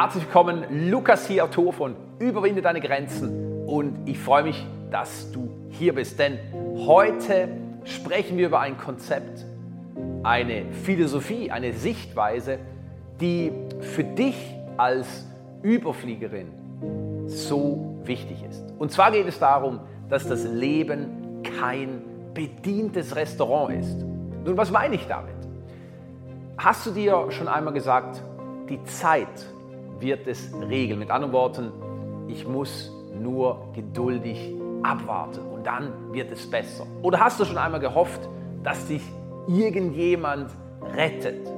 Herzlich willkommen, Lukas hier, Autor von Überwinde deine Grenzen und ich freue mich, dass du hier bist, denn heute sprechen wir über ein Konzept, eine Philosophie, eine Sichtweise, die für dich als Überfliegerin so wichtig ist. Und zwar geht es darum, dass das Leben kein bedientes Restaurant ist. Nun, was meine ich damit? Hast du dir schon einmal gesagt, die Zeit wird es regeln? Mit anderen Worten, ich muss nur geduldig abwarten und dann wird es besser. Oder hast du schon einmal gehofft, dass dich irgendjemand rettet?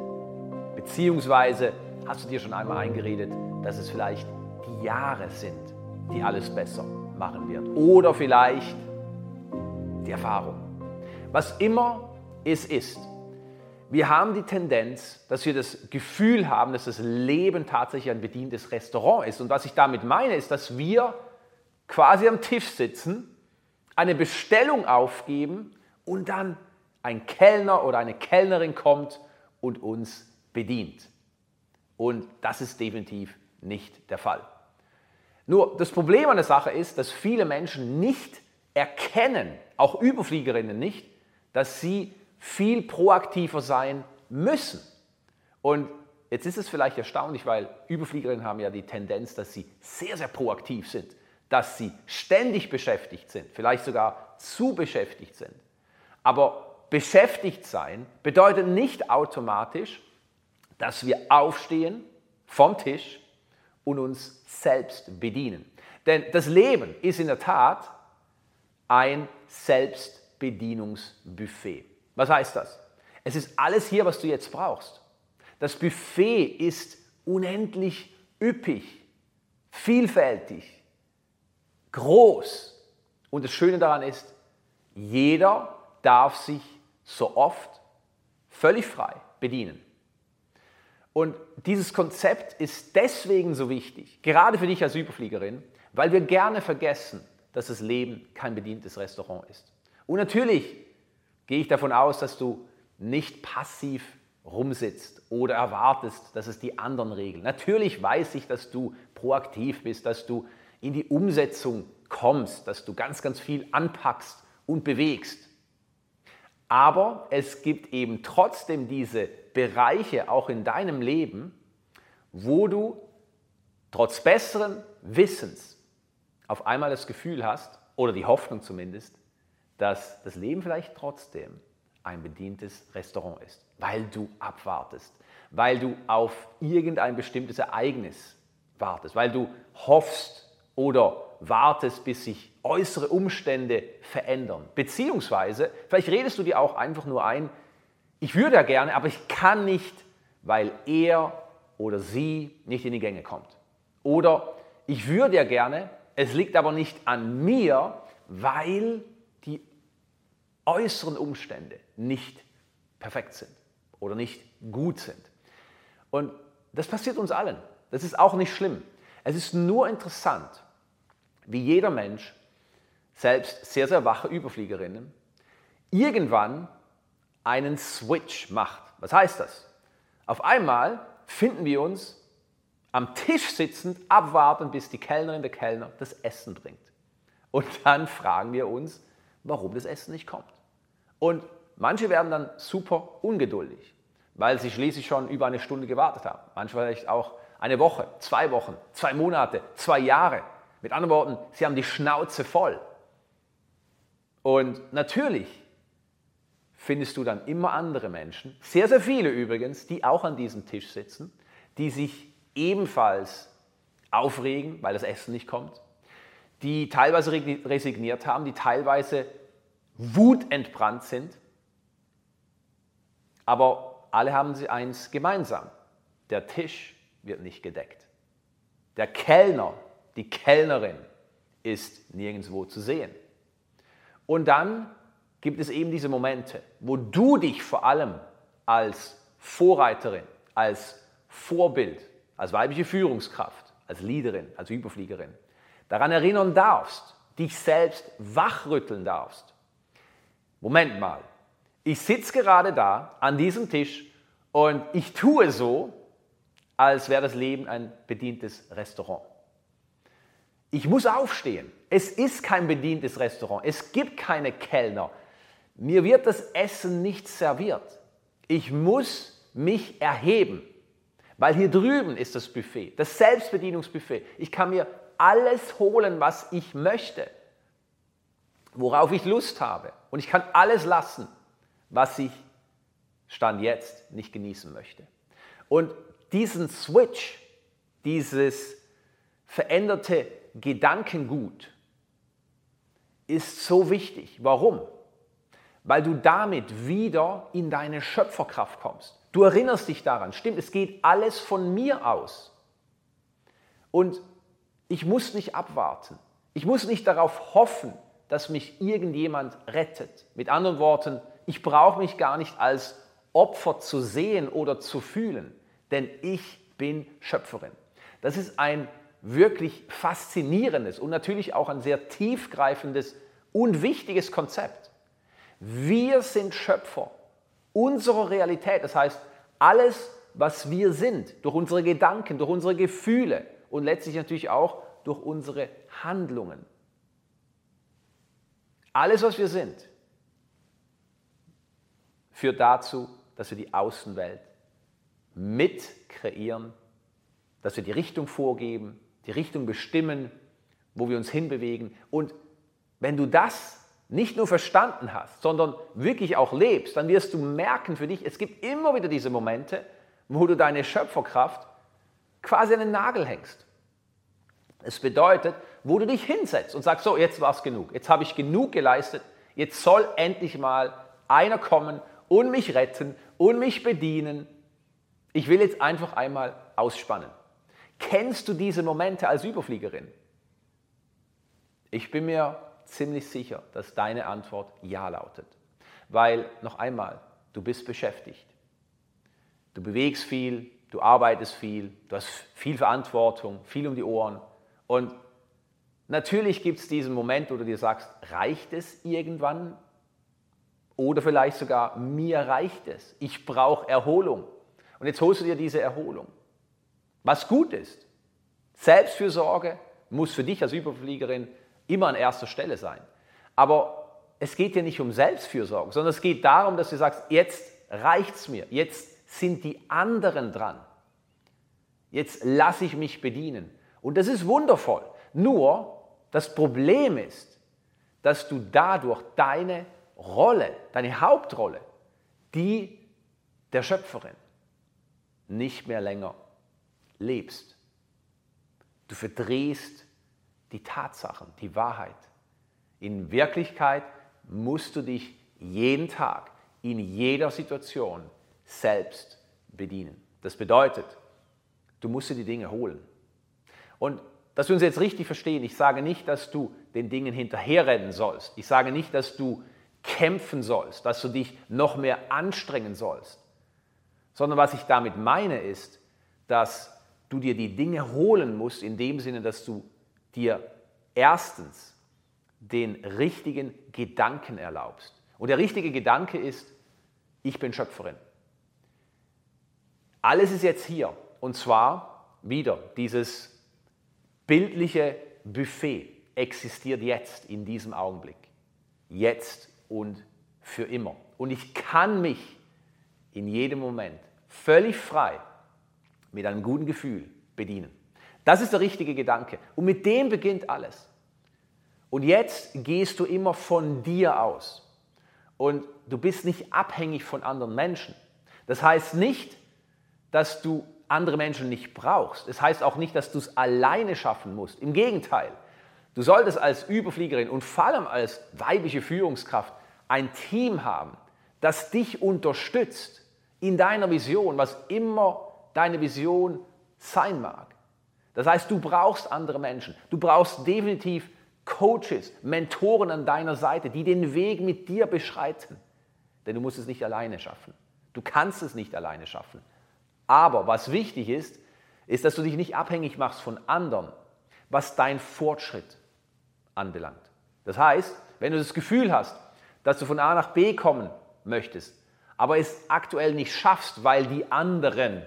Beziehungsweise hast du dir schon einmal eingeredet, dass es vielleicht die Jahre sind, die alles besser machen wird. Oder vielleicht die Erfahrung. Was immer es ist. Wir haben die Tendenz, dass wir das Gefühl haben, dass das Leben tatsächlich ein bedientes Restaurant ist. Und was ich damit meine, ist, dass wir quasi am Tisch sitzen, eine Bestellung aufgeben und dann ein Kellner oder eine Kellnerin kommt und uns bedient. Und das ist definitiv nicht der Fall. Nur das Problem an der Sache ist, dass viele Menschen nicht erkennen, auch Überfliegerinnen nicht, dass sie viel proaktiver sein müssen. Und jetzt ist es vielleicht erstaunlich, weil Überfliegerinnen haben ja die Tendenz, dass sie sehr, sehr proaktiv sind, dass sie ständig beschäftigt sind, vielleicht sogar zu beschäftigt sind. Aber beschäftigt sein bedeutet nicht automatisch, dass wir aufstehen vom Tisch und uns selbst bedienen. Denn das Leben ist in der Tat ein Selbstbedienungsbuffet. Was heißt das? Es ist alles hier, was du jetzt brauchst. Das Buffet ist unendlich üppig, vielfältig, groß. Und das Schöne daran ist, jeder darf sich so oft völlig frei bedienen. Und dieses Konzept ist deswegen so wichtig, gerade für dich als Überfliegerin, weil wir gerne vergessen, dass das Leben kein bedientes Restaurant ist. Und natürlich gehe ich davon aus, dass du nicht passiv rumsitzt oder erwartest, dass es die anderen regeln. Natürlich weiß ich, dass du proaktiv bist, dass du in die Umsetzung kommst, dass du ganz, ganz viel anpackst und bewegst. Aber es gibt eben trotzdem diese Bereiche auch in deinem Leben, wo du trotz besseren Wissens auf einmal das Gefühl hast, oder die Hoffnung zumindest, dass das Leben vielleicht trotzdem ein bedientes Restaurant ist, weil du abwartest, weil du auf irgendein bestimmtes Ereignis wartest, weil du hoffst oder wartest, bis sich äußere Umstände verändern. Beziehungsweise, vielleicht redest du dir auch einfach nur ein, ich würde ja gerne, aber ich kann nicht, weil er oder sie nicht in die Gänge kommt. Oder ich würde ja gerne, es liegt aber nicht an mir, weil äußeren Umstände nicht perfekt sind oder nicht gut sind. Und das passiert uns allen. Das ist auch nicht schlimm. Es ist nur interessant, wie jeder Mensch, selbst sehr, sehr wache Überfliegerinnen, irgendwann einen Switch macht. Was heißt das? Auf einmal finden wir uns am Tisch sitzend, abwarten, bis die Kellnerin, der Kellner das Essen bringt. Und dann fragen wir uns, warum das Essen nicht kommt. Und manche werden dann super ungeduldig, weil sie schließlich schon über eine Stunde gewartet haben. Manche vielleicht auch eine Woche, zwei Wochen, zwei Monate, zwei Jahre. Mit anderen Worten, sie haben die Schnauze voll. Und natürlich findest du dann immer andere Menschen, sehr, sehr viele übrigens, die auch an diesem Tisch sitzen, die sich ebenfalls aufregen, weil das Essen nicht kommt, die teilweise resigniert haben, die teilweise wutentbrannt sind, aber alle haben sie eins gemeinsam. Der Tisch wird nicht gedeckt. Der Kellner, die Kellnerin ist nirgendwo zu sehen. Und dann gibt es eben diese Momente, wo du dich vor allem als Vorreiterin, als Vorbild, als weibliche Führungskraft, als Leaderin, als Überfliegerin daran erinnern darfst, dich selbst wachrütteln darfst. Moment mal, ich sitze gerade da an diesem Tisch und ich tue so, als wäre das Leben ein bedientes Restaurant. Ich muss aufstehen. Es ist kein bedientes Restaurant. Es gibt keine Kellner. Mir wird das Essen nicht serviert. Ich muss mich erheben, weil hier drüben ist das Buffet, das Selbstbedienungsbuffet. Ich kann mir alles holen, was ich möchte, worauf ich Lust habe. Und ich kann alles lassen, was ich Stand jetzt nicht genießen möchte. Und diesen Switch, dieses veränderte Gedankengut ist so wichtig. Warum? Weil du damit wieder in deine Schöpferkraft kommst. Du erinnerst dich daran, stimmt, es geht alles von mir aus. Und ich muss nicht abwarten. Ich muss nicht darauf hoffen, dass mich irgendjemand rettet. Mit anderen Worten, ich brauche mich gar nicht als Opfer zu sehen oder zu fühlen, denn ich bin Schöpferin. Das ist ein wirklich faszinierendes und natürlich auch ein sehr tiefgreifendes und wichtiges Konzept. Wir sind Schöpfer unserer Realität. Das heißt, alles, was wir sind, durch unsere Gedanken, durch unsere Gefühle und letztlich natürlich auch durch unsere Handlungen. Alles, was wir sind, führt dazu, dass wir die Außenwelt mit kreieren, dass wir die Richtung vorgeben, die Richtung bestimmen, wo wir uns hinbewegen. Und wenn du das nicht nur verstanden hast, sondern wirklich auch lebst, dann wirst du merken für dich, es gibt immer wieder diese Momente, wo du deine Schöpferkraft quasi an den Nagel hängst. Es bedeutet, wo du dich hinsetzt und sagst, so, jetzt war es genug, jetzt habe ich genug geleistet, jetzt soll endlich mal einer kommen und mich retten und mich bedienen. Ich will jetzt einfach einmal ausspannen. Kennst du diese Momente als Überfliegerin? Ich bin mir ziemlich sicher, dass deine Antwort Ja lautet. Weil, noch einmal, du bist beschäftigt. Du bewegst viel, du arbeitest viel, du hast viel Verantwortung, viel um die Ohren. Und natürlich gibt es diesen Moment, wo du dir sagst, reicht es irgendwann? Oder vielleicht sogar, mir reicht es. Ich brauche Erholung. Und jetzt holst du dir diese Erholung. Was gut ist. Selbstfürsorge muss für dich als Überfliegerin immer an erster Stelle sein. Aber es geht ja nicht um Selbstfürsorge, sondern es geht darum, dass du sagst, jetzt reicht es mir, jetzt sind die anderen dran. Jetzt lasse ich mich bedienen. Und das ist wundervoll. Nur das Problem ist, dass du dadurch deine Rolle, deine Hauptrolle, die der Schöpferin, nicht mehr länger lebst. Du verdrehst die Tatsachen, die Wahrheit. In Wirklichkeit musst du dich jeden Tag, in jeder Situation selbst bedienen. Das bedeutet, du musst dir die Dinge holen. Und dass wir uns jetzt richtig verstehen, ich sage nicht, dass du den Dingen hinterherrennen sollst. Ich sage nicht, dass du kämpfen sollst, dass du dich noch mehr anstrengen sollst. Sondern was ich damit meine ist, dass du dir die Dinge holen musst in dem Sinne, dass du dir erstens den richtigen Gedanken erlaubst. Und der richtige Gedanke ist, ich bin Schöpferin. Alles ist jetzt hier. Und zwar wieder dieses bildliche Buffet existiert jetzt in diesem Augenblick. Jetzt und für immer. Und ich kann mich in jedem Moment völlig frei mit einem guten Gefühl bedienen. Das ist der richtige Gedanke. Und mit dem beginnt alles. Und jetzt gehst du immer von dir aus. Und du bist nicht abhängig von anderen Menschen. Das heißt nicht, dass du andere Menschen nicht brauchst. Es das heißt auch nicht, dass du es alleine schaffen musst. Im Gegenteil, du solltest als Überfliegerin und vor allem als weibliche Führungskraft ein Team haben, das dich unterstützt in deiner Vision, was immer deine Vision sein mag. Das heißt, du brauchst andere Menschen. Du brauchst definitiv Coaches, Mentoren an deiner Seite, die den Weg mit dir beschreiten. Denn du musst es nicht alleine schaffen. Du kannst es nicht alleine schaffen. Aber was wichtig ist, ist, dass du dich nicht abhängig machst von anderen, was dein Fortschritt anbelangt. Das heißt, wenn du das Gefühl hast, dass du von A nach B kommen möchtest, aber es aktuell nicht schaffst, weil die anderen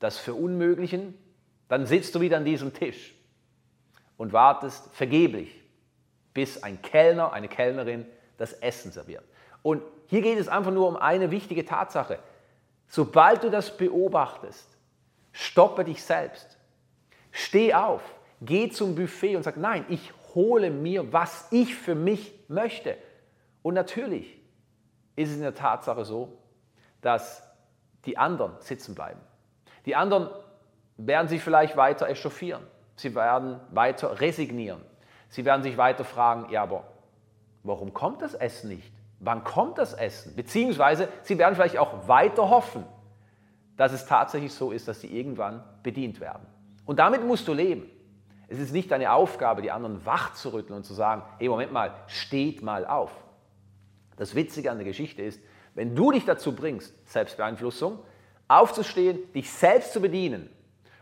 das Verunmöglichen, dann sitzt du wieder an diesem Tisch und wartest vergeblich, bis ein Kellner, eine Kellnerin das Essen serviert. Und hier geht es einfach nur um eine wichtige Tatsache. Sobald du das beobachtest, stoppe dich selbst. Steh auf, geh zum Buffet und sag, nein, ich hole mir, was ich für mich möchte. Und natürlich ist es in der Tatsache so, dass die anderen sitzen bleiben. Die anderen werden sich vielleicht weiter echauffieren. Sie werden weiter resignieren. Sie werden sich weiter fragen, ja, aber warum kommt das Essen nicht? Wann kommt das Essen? Beziehungsweise sie werden vielleicht auch weiter hoffen, dass es tatsächlich so ist, dass sie irgendwann bedient werden. Und damit musst du leben. Es ist nicht deine Aufgabe, die anderen wach zu rütteln und zu sagen, hey, Moment mal, steht mal auf. Das Witzige an der Geschichte ist, wenn du dich dazu bringst, Selbstbeeinflussung, aufzustehen, dich selbst zu bedienen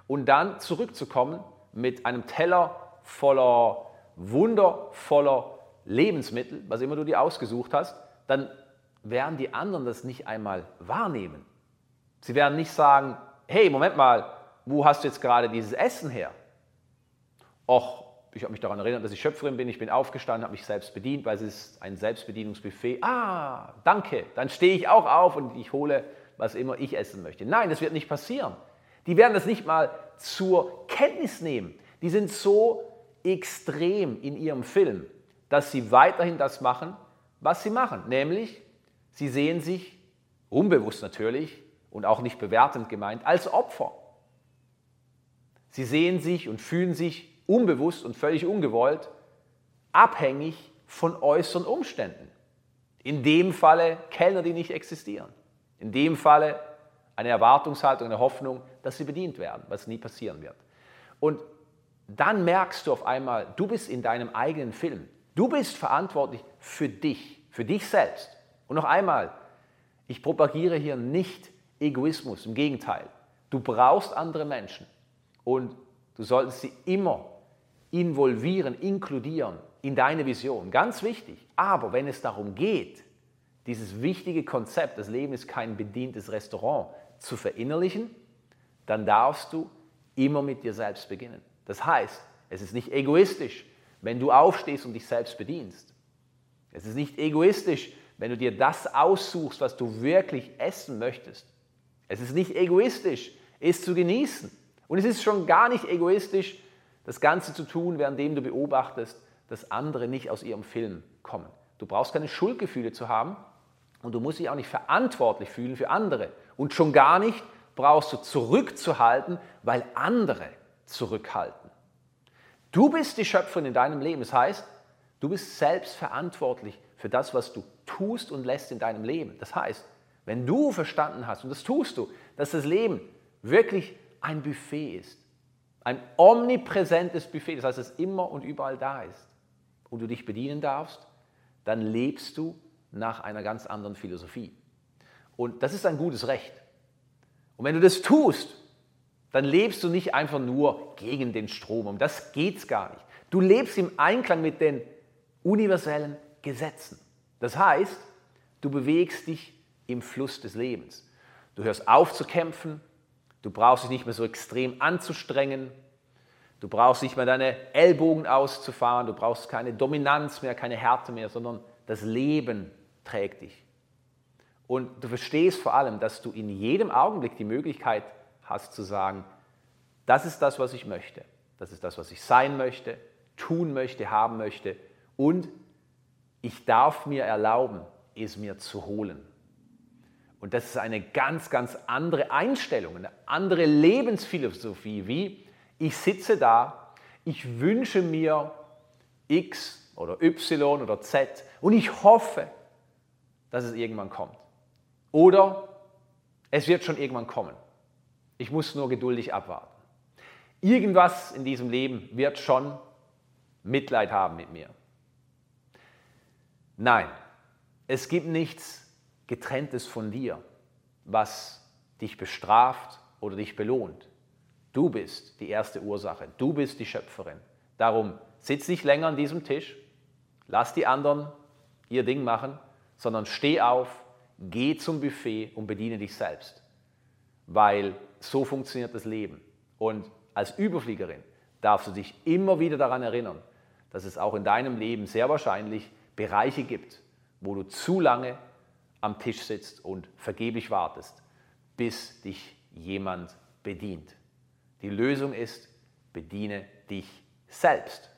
und dann zurückzukommen mit einem Teller voller wundervoller Lebensmittel, was immer du dir ausgesucht hast, dann werden die anderen das nicht einmal wahrnehmen. Sie werden nicht sagen, hey, Moment mal, wo hast du jetzt gerade dieses Essen her? Och, ich habe mich daran erinnert, dass ich Schöpferin bin, ich bin aufgestanden, habe mich selbst bedient, weil es ist ein Selbstbedienungsbuffet. Ah, danke, dann stehe ich auch auf und ich hole, was immer ich essen möchte. Nein, das wird nicht passieren. Die werden das nicht mal zur Kenntnis nehmen. Die sind so extrem in ihrem Film, dass sie weiterhin das machen, was sie machen. Nämlich, sie sehen sich, unbewusst natürlich und auch nicht bewertend gemeint, als Opfer. Sie sehen sich und fühlen sich unbewusst und völlig ungewollt abhängig von äußeren Umständen. In dem Falle Kellner, die nicht existieren. In dem Falle eine Erwartungshaltung, eine Hoffnung, dass sie bedient werden, was nie passieren wird. Und dann merkst du auf einmal, du bist in deinem eigenen Film. Du bist verantwortlich für dich, für dich selbst. Und noch einmal, ich propagiere hier nicht Egoismus, im Gegenteil. Du brauchst andere Menschen und du solltest sie immer involvieren, inkludieren in deine Vision. Ganz wichtig. Aber wenn es darum geht, dieses wichtige Konzept, das Leben ist kein bedientes Restaurant, zu verinnerlichen, dann darfst du immer mit dir selbst beginnen. Das heißt, es ist nicht egoistisch, wenn du aufstehst und dich selbst bedienst. Es ist nicht egoistisch, wenn du dir das aussuchst, was du wirklich essen möchtest. Es ist nicht egoistisch, es zu genießen. Und es ist schon gar nicht egoistisch, das Ganze zu tun, währenddem du beobachtest, dass andere nicht aus ihrem Film kommen. Du brauchst keine Schuldgefühle zu haben und du musst dich auch nicht verantwortlich fühlen für andere. Und schon gar nicht brauchst du zurückzuhalten, weil andere zurückhalten. Du bist die Schöpferin in deinem Leben. Das heißt, du bist selbst verantwortlich für das, was du tust und lässt in deinem Leben. Das heißt, wenn du verstanden hast, und das tust du, dass das Leben wirklich ein Buffet ist, ein omnipräsentes Buffet, das heißt, es immer und überall da ist und du dich bedienen darfst, dann lebst du nach einer ganz anderen Philosophie. Und das ist ein gutes Recht. Und wenn du das tust, dann lebst du nicht einfach nur gegen den Strom. Um das geht es gar nicht. Du lebst im Einklang mit den universellen Gesetzen. Das heißt, du bewegst dich im Fluss des Lebens. Du hörst auf zu kämpfen, du brauchst dich nicht mehr so extrem anzustrengen, du brauchst nicht mehr deine Ellbogen auszufahren, du brauchst keine Dominanz mehr, keine Härte mehr, sondern das Leben trägt dich. Und du verstehst vor allem, dass du in jedem Augenblick die Möglichkeit hast zu sagen, das ist das, was ich möchte, das ist das, was ich sein möchte, tun möchte, haben möchte und ich darf mir erlauben, es mir zu holen. Und das ist eine ganz, ganz andere Einstellung, eine andere Lebensphilosophie, wie ich sitze da, ich wünsche mir X oder Y oder Z und ich hoffe, dass es irgendwann kommt. Oder es wird schon irgendwann kommen. Ich muss nur geduldig abwarten. Irgendwas in diesem Leben wird schon Mitleid haben mit mir. Nein, es gibt nichts getrenntes von dir, was dich bestraft oder dich belohnt. Du bist die erste Ursache, du bist die Schöpferin. Darum sitz nicht länger an diesem Tisch, lass die anderen ihr Ding machen, sondern steh auf, geh zum Buffet und bediene dich selbst. Weil so funktioniert das Leben. Und als Überfliegerin darfst du dich immer wieder daran erinnern, dass es auch in deinem Leben sehr wahrscheinlich Bereiche gibt, wo du zu lange am Tisch sitzt und vergeblich wartest, bis dich jemand bedient. Die Lösung ist, bediene dich selbst.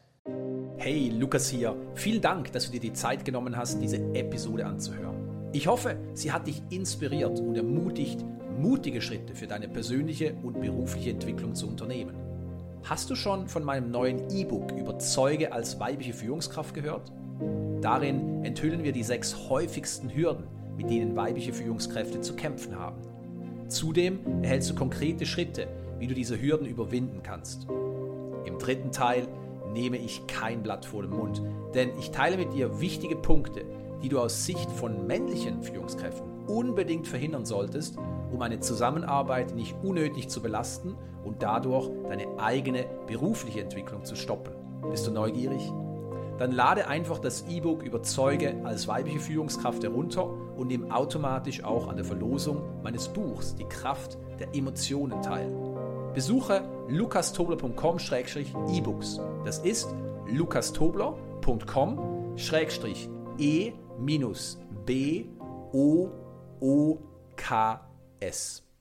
Hey, Lukas hier. Vielen Dank, dass du dir die Zeit genommen hast, diese Episode anzuhören. Ich hoffe, sie hat dich inspiriert und ermutigt, mutige Schritte für deine persönliche und berufliche Entwicklung zu unternehmen. Hast du schon von meinem neuen E-Book Überzeuge als weibliche Führungskraft gehört? Darin enthüllen wir die sechs häufigsten Hürden, mit denen weibliche Führungskräfte zu kämpfen haben. Zudem erhältst du konkrete Schritte, wie du diese Hürden überwinden kannst. Im dritten Teil nehme ich kein Blatt vor den Mund, denn ich teile mit dir wichtige Punkte, die du aus Sicht von männlichen Führungskräften unbedingt verhindern solltest, um eine Zusammenarbeit nicht unnötig zu belasten und dadurch deine eigene berufliche Entwicklung zu stoppen. Bist du neugierig? Dann lade einfach das E-Book Überzeuge als weibliche Führungskraft herunter und nimm automatisch auch an der Verlosung meines Buchs Die Kraft der Emotionen teil. Besuche lukastobler.com-ebooks. Das ist lukastobler.com-e-b-o-o-k-s.